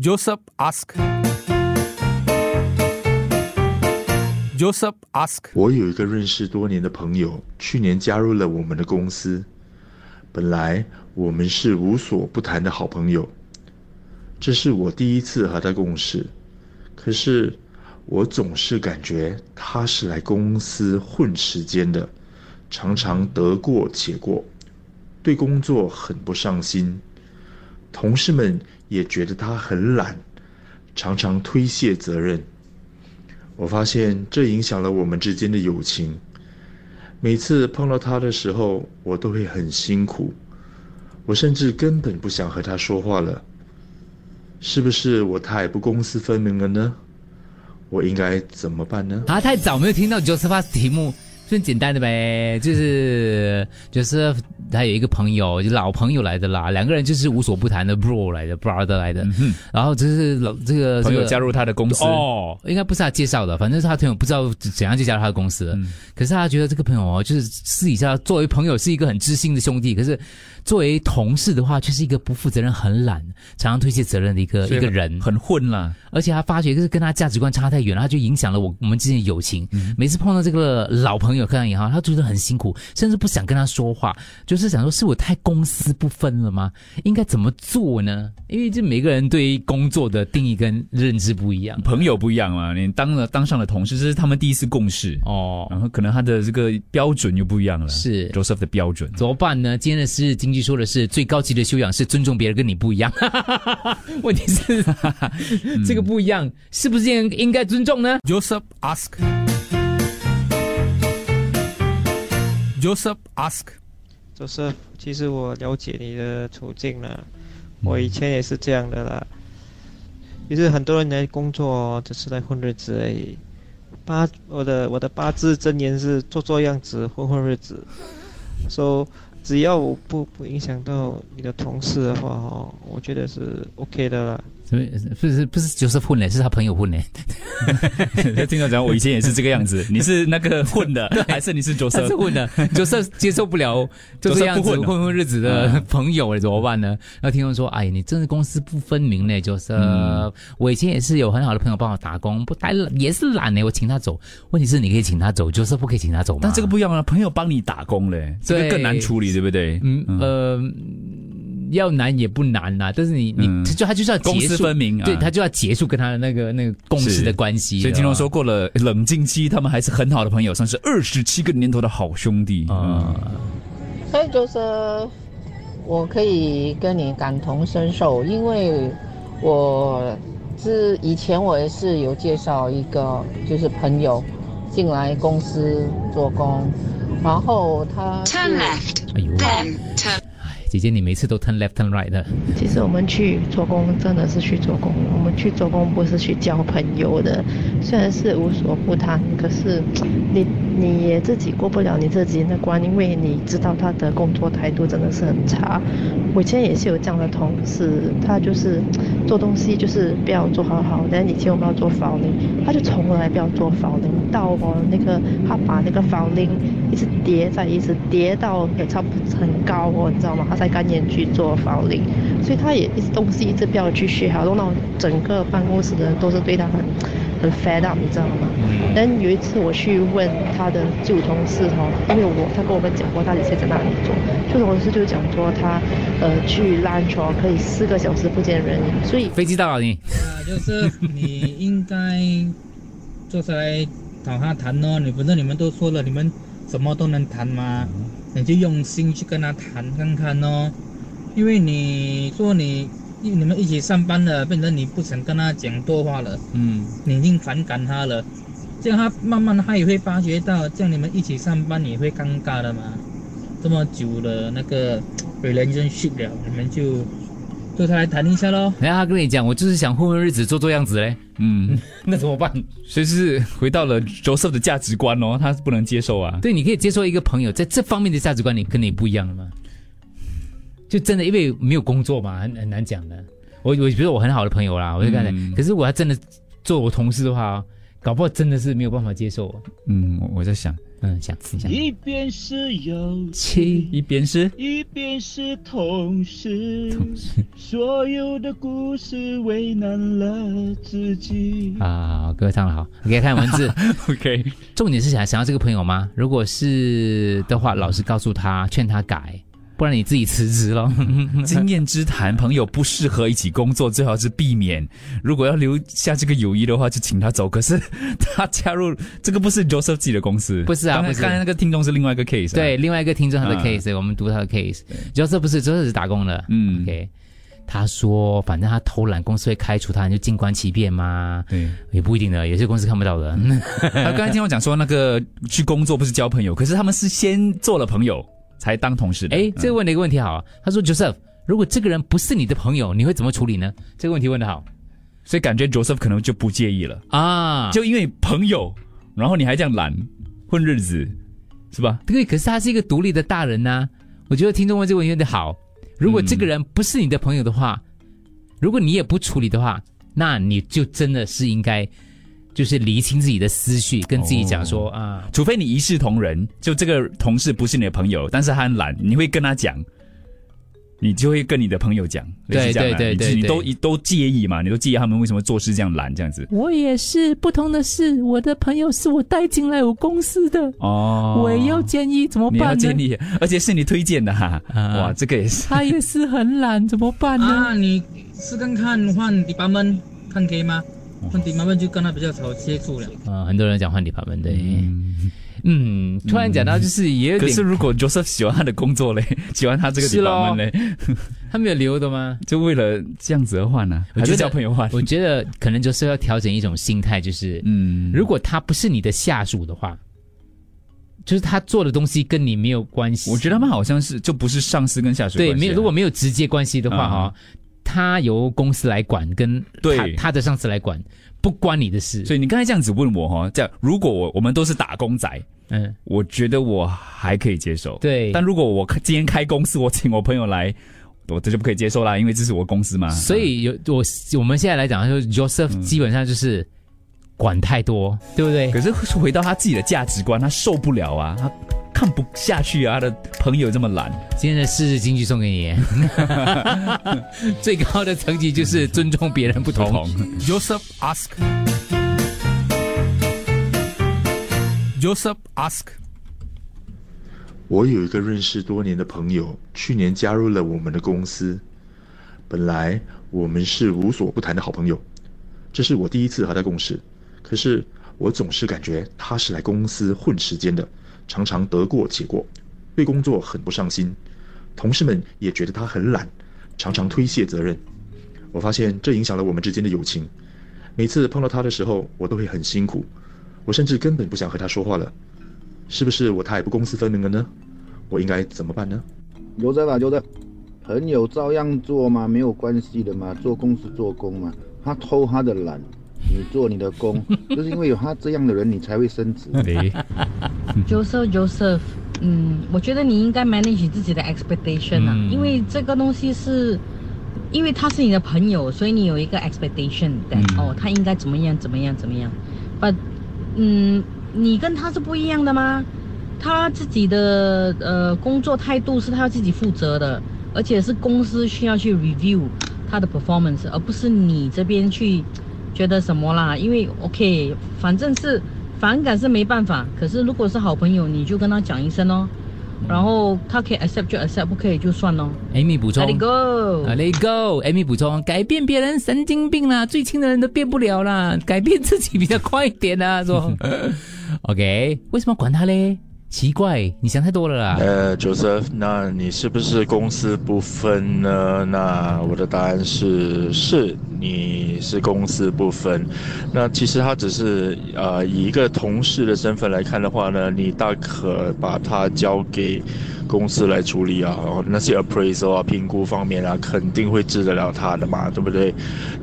Joseph ask. Joseph ask. 我有一个认识多年的朋友，去年加入了我们的公司。本来我们是无所不谈的好朋友，这是我第一次和他共事。可是我总是感觉他是来公司混时间的，常常得过且过，对工作很不上心。同事们也觉得他很懒，常常推卸责任。我发现这影响了我们之间的友情。每次碰到他的时候，我都会很辛苦，我甚至根本不想和他说话了。是不是我太不公私分明了呢？我应该怎么办呢？啊，太早没有听到 Joseph 题目，很简单的呗，就是就是。他有一个朋友，就老朋友来的啦，两个人就是无所不谈的 bro 来的 brother 来的，然后就是老这个朋友加入他的公司哦，应该不是他介绍的，反正是他朋友不知道怎样就加入他的公司，可是他觉得这个朋友哦，就是私底下作为朋友是一个很知心的兄弟，可是。作为同事的话，却是一个不负责任、很懒、常常推卸责任的一个一个人，很混了。而且他发觉就是跟他价值观差太远了，他就影响了我我们之间的友情。每次碰到这个老朋友，看到以后，他觉得很辛苦，甚至不想跟他说话，就是想说是我太公私不分了吗？应该怎么做呢？因为这每个人对于工作的定义跟认知不一样，朋友不一样嘛。你当了当上了同事，这是他们第一次共事哦，然后可能他的这个标准又不一样了。是 Joseph 的标准怎么办呢？今天的是经济。说的是最高级的修养是尊重别人，跟你不一样。问题是 这个不一样，是不是应应该尊重呢？Joseph ask. Joseph ask. Joseph，其实我了解你的处境了，我以前也是这样的啦。其实很多人来工作只是来混日子而已。八，我的我的八字真言是做做样子，混混日子。So 只要我不不影响到你的同事的话，哦，我觉得是 OK 的了。不是不是就是混嘞，是他朋友混嘞。听到讲，我以前也是这个样子。你是那个混的，还是你是角色？是混的，角色接受不了 就这样子混混日子的朋友，怎么办呢？然后听众说：“哎，你真是公私不分明嘞，角色。”我以前也是有很好的朋友帮我打工，不待也是懒嘞，我请他走。问题是你可以请他走，角色不可以请他走吗。但这个不一样啊，朋友帮你打工嘞，这个更难处理，对不对？嗯呃。要难也不难呐，但是你你就他就是要公私分明，啊对他就要结束跟他的那个那个共识的关系。所以听众说过了冷静期，他们还是很好的朋友，算是 二十七个年头的好兄弟啊。所以就是我可以跟你感同身受，因为我是以前我也是有介绍一个就是朋友进来公司做工，然后他是哎呦。姐姐，你每次都 turn left turn right 的。其实我们去做工真的是去做工，我们去做工不是去交朋友的。虽然是无所不谈，可是你你也自己过不了你自己的关，因为你知道他的工作态度真的是很差。我以前也是有这样的同事，他就是做东西就是不要做好好，但以前我们要做 filing，他就从来不要做 filing，到我那个他把那个 filing 一直叠在一直叠到也差不多很高哦，你知道吗？在干眼去做房龄，所以他也一直东西一直不要去学好，弄到整个办公室的人都是对他很很 fed up，你知道吗？但有一次我去问他的旧同事哈，因为我他跟我们讲过他以前在哪里做，旧同事就讲说他呃去 lunch 可以四个小时不见人影，所以飞机到了你，啊，就是你应该坐下来找他谈哦，你反正你们都说了，你们什么都能谈吗？你就用心去跟他谈看看哦，因为你说你你们一起上班了，变成你不想跟他讲多话了，嗯，你已经反感他了，这样他慢慢他也会发觉到，这样你们一起上班也会尴尬的嘛。这么久的那个 relationship 了，你们就坐下来谈一下喽。然后他跟你讲，我就是想混混日子，做做样子嘞。嗯，那怎么办？所以是回到了 Joseph 的价值观哦，他是不能接受啊。对，你可以接受一个朋友在这方面的价值观，你跟你不一样了吗？就真的因为没有工作嘛，很很难讲的。我我觉得我很好的朋友啦，我就跟他，可是我要真的做我同事的话，搞不好真的是没有办法接受。嗯，我我在想，嗯，想一下，一边是友情，一边是一边是同事，同事所有的故事为难了自己。啊，歌唱的好你可以看文字，OK。重点是想想要这个朋友吗？如果是的话，老师告诉他，劝他改。不然你自己辞职了。经验之谈，朋友不适合一起工作，最好是避免。如果要留下这个友谊的话，就请他走。可是他加入这个不是 Joseph 自己的公司，不是啊，不是。刚才那个听众是另外一个 case，对，另外一个听众他的 case，我们读他的 case。Joseph 不是，Joseph 是打工的。嗯，OK。他说，反正他偷懒，公司会开除他，你就静观其变嘛。对，也不一定的，有些公司看不到的。他刚才听我讲说，那个去工作不是交朋友，可是他们是先做了朋友。才当同事的。哎，这个问的一个问题好。他说：“Joseph，如果这个人不是你的朋友，你会怎么处理呢？”这个问题问的好，所以感觉 Joseph 可能就不介意了啊。就因为朋友，然后你还这样懒混日子，是吧？对，可是他是一个独立的大人呐。我觉得听众问这个问题问的好。如果这个人不是你的朋友的话，如果你也不处理的话，那你就真的是应该。就是厘清自己的思绪，跟自己讲说啊，除非你一视同仁，就这个同事不是你的朋友，但是他很懒，你会跟他讲，你就会跟你的朋友讲，对对对对，你都都介意嘛，你都介意他们为什么做事这样懒这样子。我也是，不同的是，我的朋友是我带进来我公司的哦，我也要建议怎么办呢？建议，而且是你推荐的哈，哇，这个也是，他也是很懒，怎么办呢？啊，你试看看换 department 看可以吗？换底盘们就跟他比较少接触了。啊，很多人讲换底盘们对。嗯，突然讲到就是也有点。可是如果 Joseph 喜欢他的工作嘞，喜欢他这个底盘们嘞，他没有留的吗？就为了这样子而换呢？还是交朋友换？我觉得可能就是要调整一种心态，就是嗯，如果他不是你的下属的话，就是他做的东西跟你没有关系。我觉得他们好像是就不是上司跟下属。对，没有如果没有直接关系的话哈。他由公司来管，跟他他的上司来管，不关你的事。所以你刚才这样子问我哈，这样如果我我们都是打工仔，嗯，我觉得我还可以接受。对，但如果我今天开公司，我请我朋友来，我这就不可以接受啦，因为这是我公司嘛。所以有我我们现在来讲，就 Joseph 基本上就是管太多，对不对？可是回到他自己的价值观，他受不了啊，他。看不下去啊！他的朋友这么懒。今天的四日金句送给你，最高的层级就是尊重别人不同。Joseph ask，Joseph ask，我有一个认识多年的朋友，去年加入了我们的公司。本来我们是无所不谈的好朋友，这是我第一次和他共事。可是我总是感觉他是来公司混时间的。常常得过且过，对工作很不上心，同事们也觉得他很懒，常常推卸责任。我发现这影响了我们之间的友情。每次碰到他的时候，我都会很辛苦，我甚至根本不想和他说话了。是不是我太不公私分明了呢？我应该怎么办呢？留着吧，留着，朋友照样做嘛，没有关系的嘛，做公是做工嘛，他偷他的懒。你做你的工，就是因为有他这样的人，你才会升职。Joseph，Joseph，嗯，我觉得你应该 manage 自己的 expectation 啊，因为这个东西是，因为他是你的朋友，所以你有一个 expectation，对，哦，他应该怎么样怎么样怎么样。But，嗯，你跟他是不一样的吗？他自己的呃工作态度是他要自己负责的，而且是公司需要去 review 他的 performance，而不是你这边去。觉得什么啦？因为 OK，反正是反感是没办法。可是如果是好朋友，你就跟他讲一声哦，然后他可以 accept 就 accept，不可以就算喽。Amy 补充，Let it go，Let it go。Amy 补充，改变别人神经病啦，最亲的人都变不了啦，改变自己比较快一点啦，说 OK，为什么管他嘞？奇怪，你想太多了啦。呃，Joseph，那你是不是公私不分呢？那我的答案是是，你是公私不分。那其实他只是呃以一个同事的身份来看的话呢，你大可把他交给公司来处理啊。那些 appraisal 啊、评估方面啊，肯定会治得了他的嘛，对不对？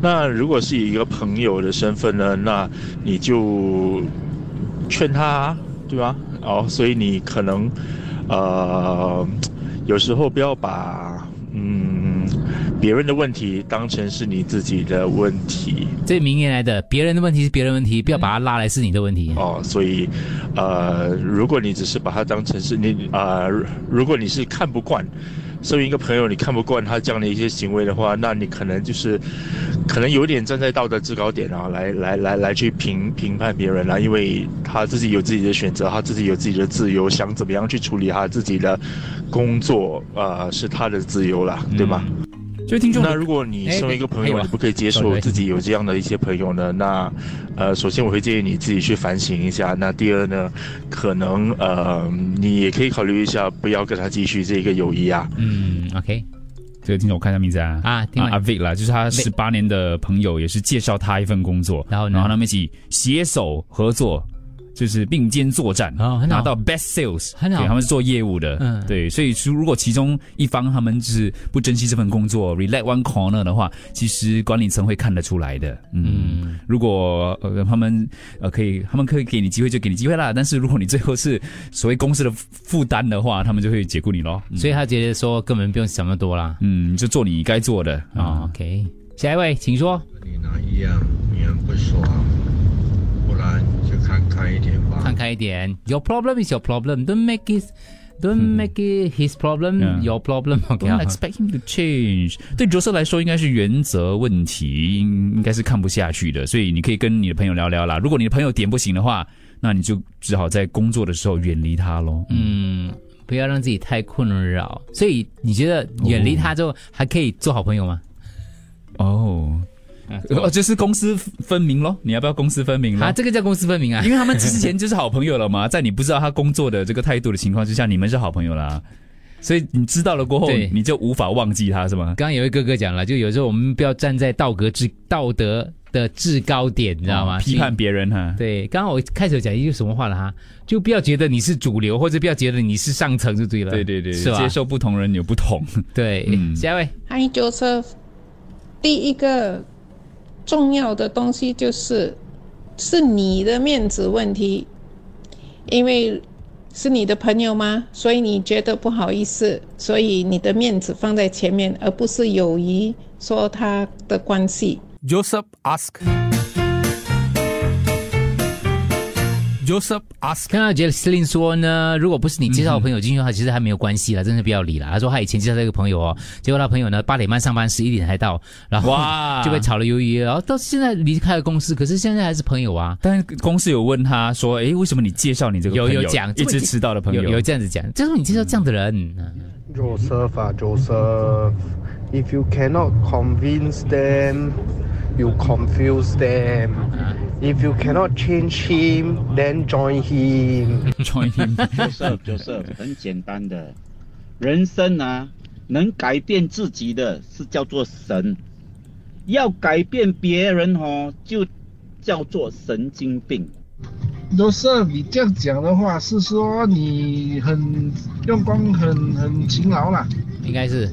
那如果是以一个朋友的身份呢，那你就劝他，对吧？哦，所以你可能，呃，有时候不要把，嗯，别人的问题当成是你自己的问题。这名言来的，别人的问题是别人问题，不要把它拉来是你的问题。哦，所以，呃，如果你只是把它当成是你啊、如果你是看不惯，身为一个朋友，你看不惯他这样的一些行为的话，那你可能就是，可能有点站在道德制高点啊，来来来来去评评判别人啦、因为他自己有自己的选择，他自己有自己的自由，想怎么样去处理他自己的工作，呃，是他的自由啦，对吗？就听众那如果你身为一个朋友，你不可以接受自己有这样的一些朋友呢？那，呃，首先我会建议你自己去反省一下。那第二呢，可能呃，你也可以考虑一下，不要跟他继续这个友谊啊。嗯，OK，这个听众我看一下名字啊啊听完阿 Vic 啦，就是他十八年的朋友，也是介绍他一份工作，然后呢然后他们一起携手合作。就是并肩作战，哦很好。拿到 best sales，很好。对他们是做业务的，嗯。对，所以如果其中一方他们就是不珍惜这份工作，relate one corner 的话，其实管理层会看得出来的，嗯，如果呃他们呃可以，他们可以给你机会就给你机会啦，但是如果你最后是所谓公司的负担的话，他们就会解雇你咯，嗯。所以他觉得说根本不用想那么多啦。嗯，就做你该做的哦啊。，OK，下一位，请说。你拿一样，女人不说，不然就看开一点吧。看开一点，Your problem is your problem. Don't make it, don't make it his problem. Yeah. Your problem. OK 啊 Don't expect him to change。对角色来说，应该是原则问题，应应该是看不下去的。所以你可以跟你的朋友聊聊啦。如果你的朋友点不行的话，那你就只好在工作的时候远离他喽。嗯，不要让自己太困扰。所以你觉得远离他之后还可以做好朋友吗？哦，哦，就是公私分明咯。你要不要公私分明咯啊，这个叫公私分明啊因。为他们之前就是好朋友了嘛，在你不知道他工作的这个态度的情况之下，你们是好朋友啦。所以你知道了过后，你就无法忘记他是吗？刚刚有一位哥哥讲了，就有时候我们不要站在道德制道德的制高点，你知道吗？哦批判别人哈。对，刚刚我开始讲一句什么话了哈，就不要觉得你是主流，或者不要觉得你是上层就对了。对对对，是吧？接受不同人有不同。对，嗯下一位，嗨，Joseph，第一个重要的东西就是是你的面子问题，因为是你的朋友吗？所以你觉得不好意思，所以你的面子放在前面，而不是友谊说他的关系。Joseph ask. Joseph ask. 看到 Jesslyn 说呢，如果不是你介绍朋友进去的话，其实还没有关系了，真的不要理了。他说他以前介绍这个朋友哦，结果他朋友呢八点半上班，十一点才到，然后哇就被炒了鱿鱼，然后到现在离开了公司，可是现在还是朋友啊。但是公司有问他说：“哎，为什么你介绍你这个朋友有有讲一直迟到的朋友？”有有这样子讲，就是说你介绍这样的人，Joseph 啊，Joseph，if you cannot convince them, you confuse them. If you cannot change him, then join him. join him. Joseph Joseph 很简单的，人生啊，能改变自己的是叫做神，要改变别人哦，就叫做神经病。都是你这样讲的话，是说你很用功、很很勤劳啦。应该是。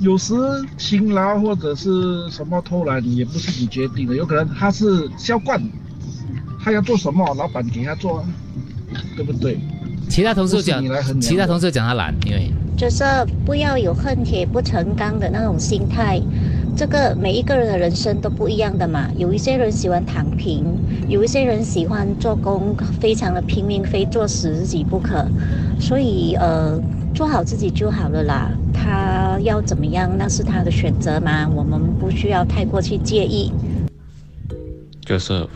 有时勤劳或者是什么偷懒，也不是你决定的，有可能他是销冠，他要做什么，老板给他做，啊，对不对？其他同事讲其他同事讲他懒，因为就是不要有恨铁不成钢的那种心态。这个每一个人的人生都不一样的嘛，有一些人喜欢躺平，有一些人喜欢做工，非常的拼命，非做死自己不可。所以呃，做好自己就好了啦。他要怎么样，那是他的选择嘛，我们不需要太过去介意。Joseph,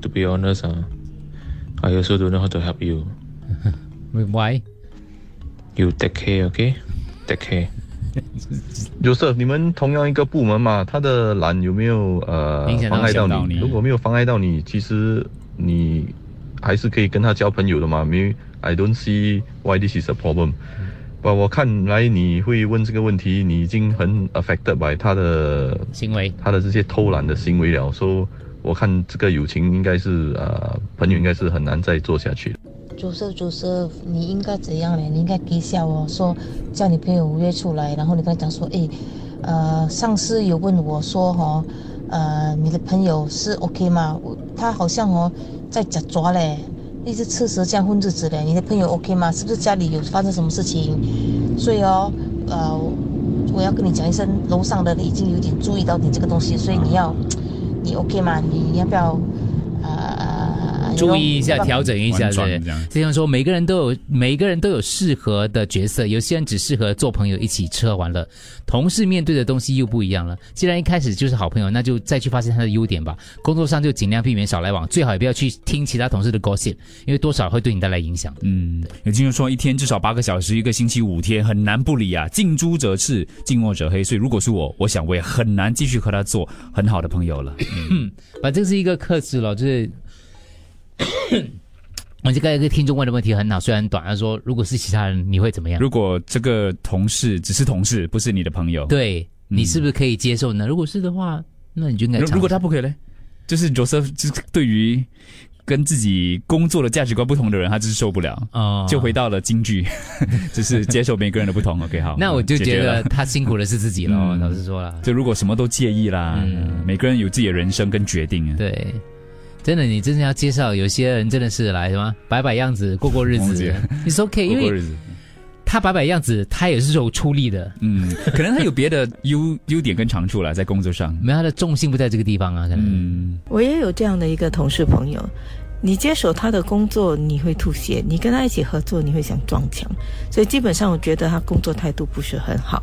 to be honest, uh, I also don't know how to help you. Why? You take care, okay? Take care. Joseph，你们同样一个部门嘛，他的懒有没有呃妨碍到你如果没有妨碍到你，其实你还是可以跟他交朋友的嘛。没，I don't see why this is a problem。不，我看来你会问这个问题，你已经很 affected by 他的行为，他的这些偷懒的行为了。所以我看这个友情应该是呃朋友应该是很难再做下去的。Joseph Joseph，你应该怎样呢？你应该给笑哦，说叫你朋友约出来，然后你跟他讲说，诶，呃，上司有问我说哦，呃，你的朋友是 OK 吗？他好像哦在假抓嘞，一直吃蛇这样混日子的。你的朋友 OK 吗？是不是家里有发生什么事情？所以哦，呃，我要跟你讲一声，楼上的已经有点注意到你这个东西，所以你要，你 OK 吗？你要不要？呃，注意一下，调整一下，对这样。就像说，每个人都有每个人都有适合的角色，有些人只适合做朋友，一起吃喝玩乐。同事面对的东西又不一样了。既然一开始就是好朋友，那就再去发现他的优点吧。工作上就尽量避免少来往，最好也不要去听其他同事的 gossip，因为多少会对你带来影响。嗯，有听众说一天至少八个小时，一个星期五天，很难不理啊。近朱者赤，近墨者黑。所以如果是我，我想我也很难继续和他做很好的朋友了。嗯，反正是一个克制了，就是。我这个一个听众问的问题很好，虽然短，他说如果是其他人，你会怎么样？如果这个同事只是同事，不是你的朋友，对你是不是可以接受呢？如果是的话，那你就应该。如果他不可以呢，就是 Joseph 就是对于跟自己工作的价值观不同的人，他就是受不了，哦就回到了京剧，就是接受每个人的不同。OK，好，那我就觉得他辛苦的是自己喽。嗯老实说了，就如果什么都介意啦，嗯每个人有自己的人生跟决定啊。对，真的，你真的要介绍，有些人真的是来什么摆摆样子，过过日子。你是 OK，因为他摆摆样子，他也是有出力的。嗯，可能他有别的 优优点跟长处了，在工作上。没有他的重心不在这个地方啊，可能。嗯，我也有这样的一个同事朋友，你接手他的工作，你会吐血；你跟他一起合作，你会想撞墙。所以基本上，我觉得他工作态度不是很好。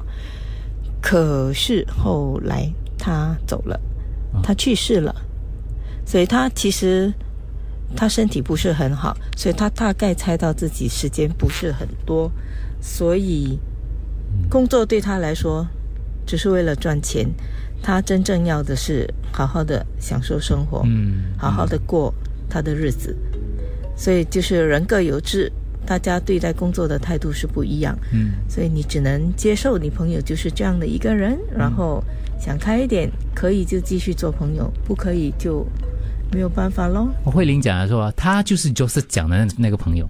可是后来他走了，他去世了，所以他其实他身体不是很好，所以他大概猜到自己时间不是很多，所以工作对他来说只是为了赚钱。他真正要的是好好的享受生活，嗯好好的过他的日子。所以就是人各有志，大家对待工作的态度是不一样。嗯，所以你只能接受你朋友就是这样的一个人，然后想开一点，可以就继续做朋友，不可以就没有办法喽。我慧玲讲的说，他就是 Joseph 讲的那那个朋友。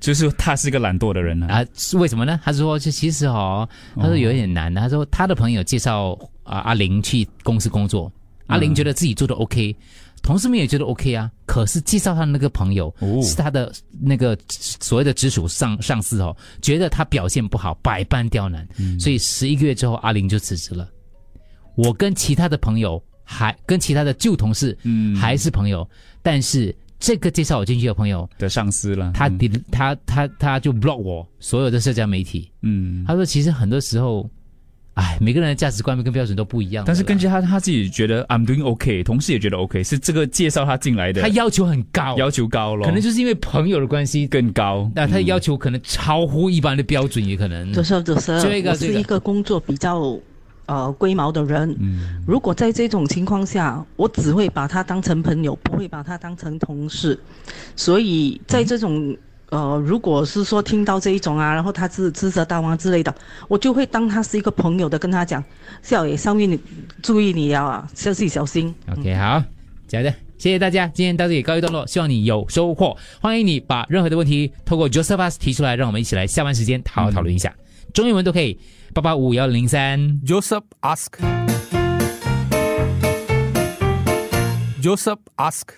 就是他是个懒惰的人呢啊，是为什么呢？他说，就其实哦，他说有一点难的。他说他的朋友介绍啊阿玲去公司工作，阿玲觉得自己做的 OK，、同事们也觉得 OK 啊。可是介绍他的那个朋友、是他的那个所谓的直属上上司哦，觉得他表现不好，百般刁难，所以十一个月之后阿玲就辞职了。我跟其他的朋友还跟其他的旧同事，嗯，还是朋友，但是这个介绍我进去的朋友的上司了，他他他他他就 block 我所有的社交媒体，嗯，他说其实很多时候，哎，每个人的价值观跟标准都不一样，但是根据他他自己觉得 I'm doing OK，同事也觉得 OK，是这个介绍他进来的，他要求很高，要求高了，可能就是因为朋友的关系更高，那他的要求可能超乎一般的标准，也可能。就是就是，这个我是一个工作比较呃龟毛的人。嗯，如果在这种情况下，我只会把他当成朋友，不会把他当成同事。所以在这种呃，如果是说听到这一种啊，然后他是职责大王之类的，我就会当他是一个朋友的跟他讲，少爷上面你注意你啊，小心小心。OK，好，假的。谢谢大家，今天到这里告一段落，希望你有收获。欢迎你把任何的问题透过 Josephus 提出来，让我们一起来下班时间好好讨论一下。中英文都可以，八八五幺零三。 Joseph ask. Joseph ask.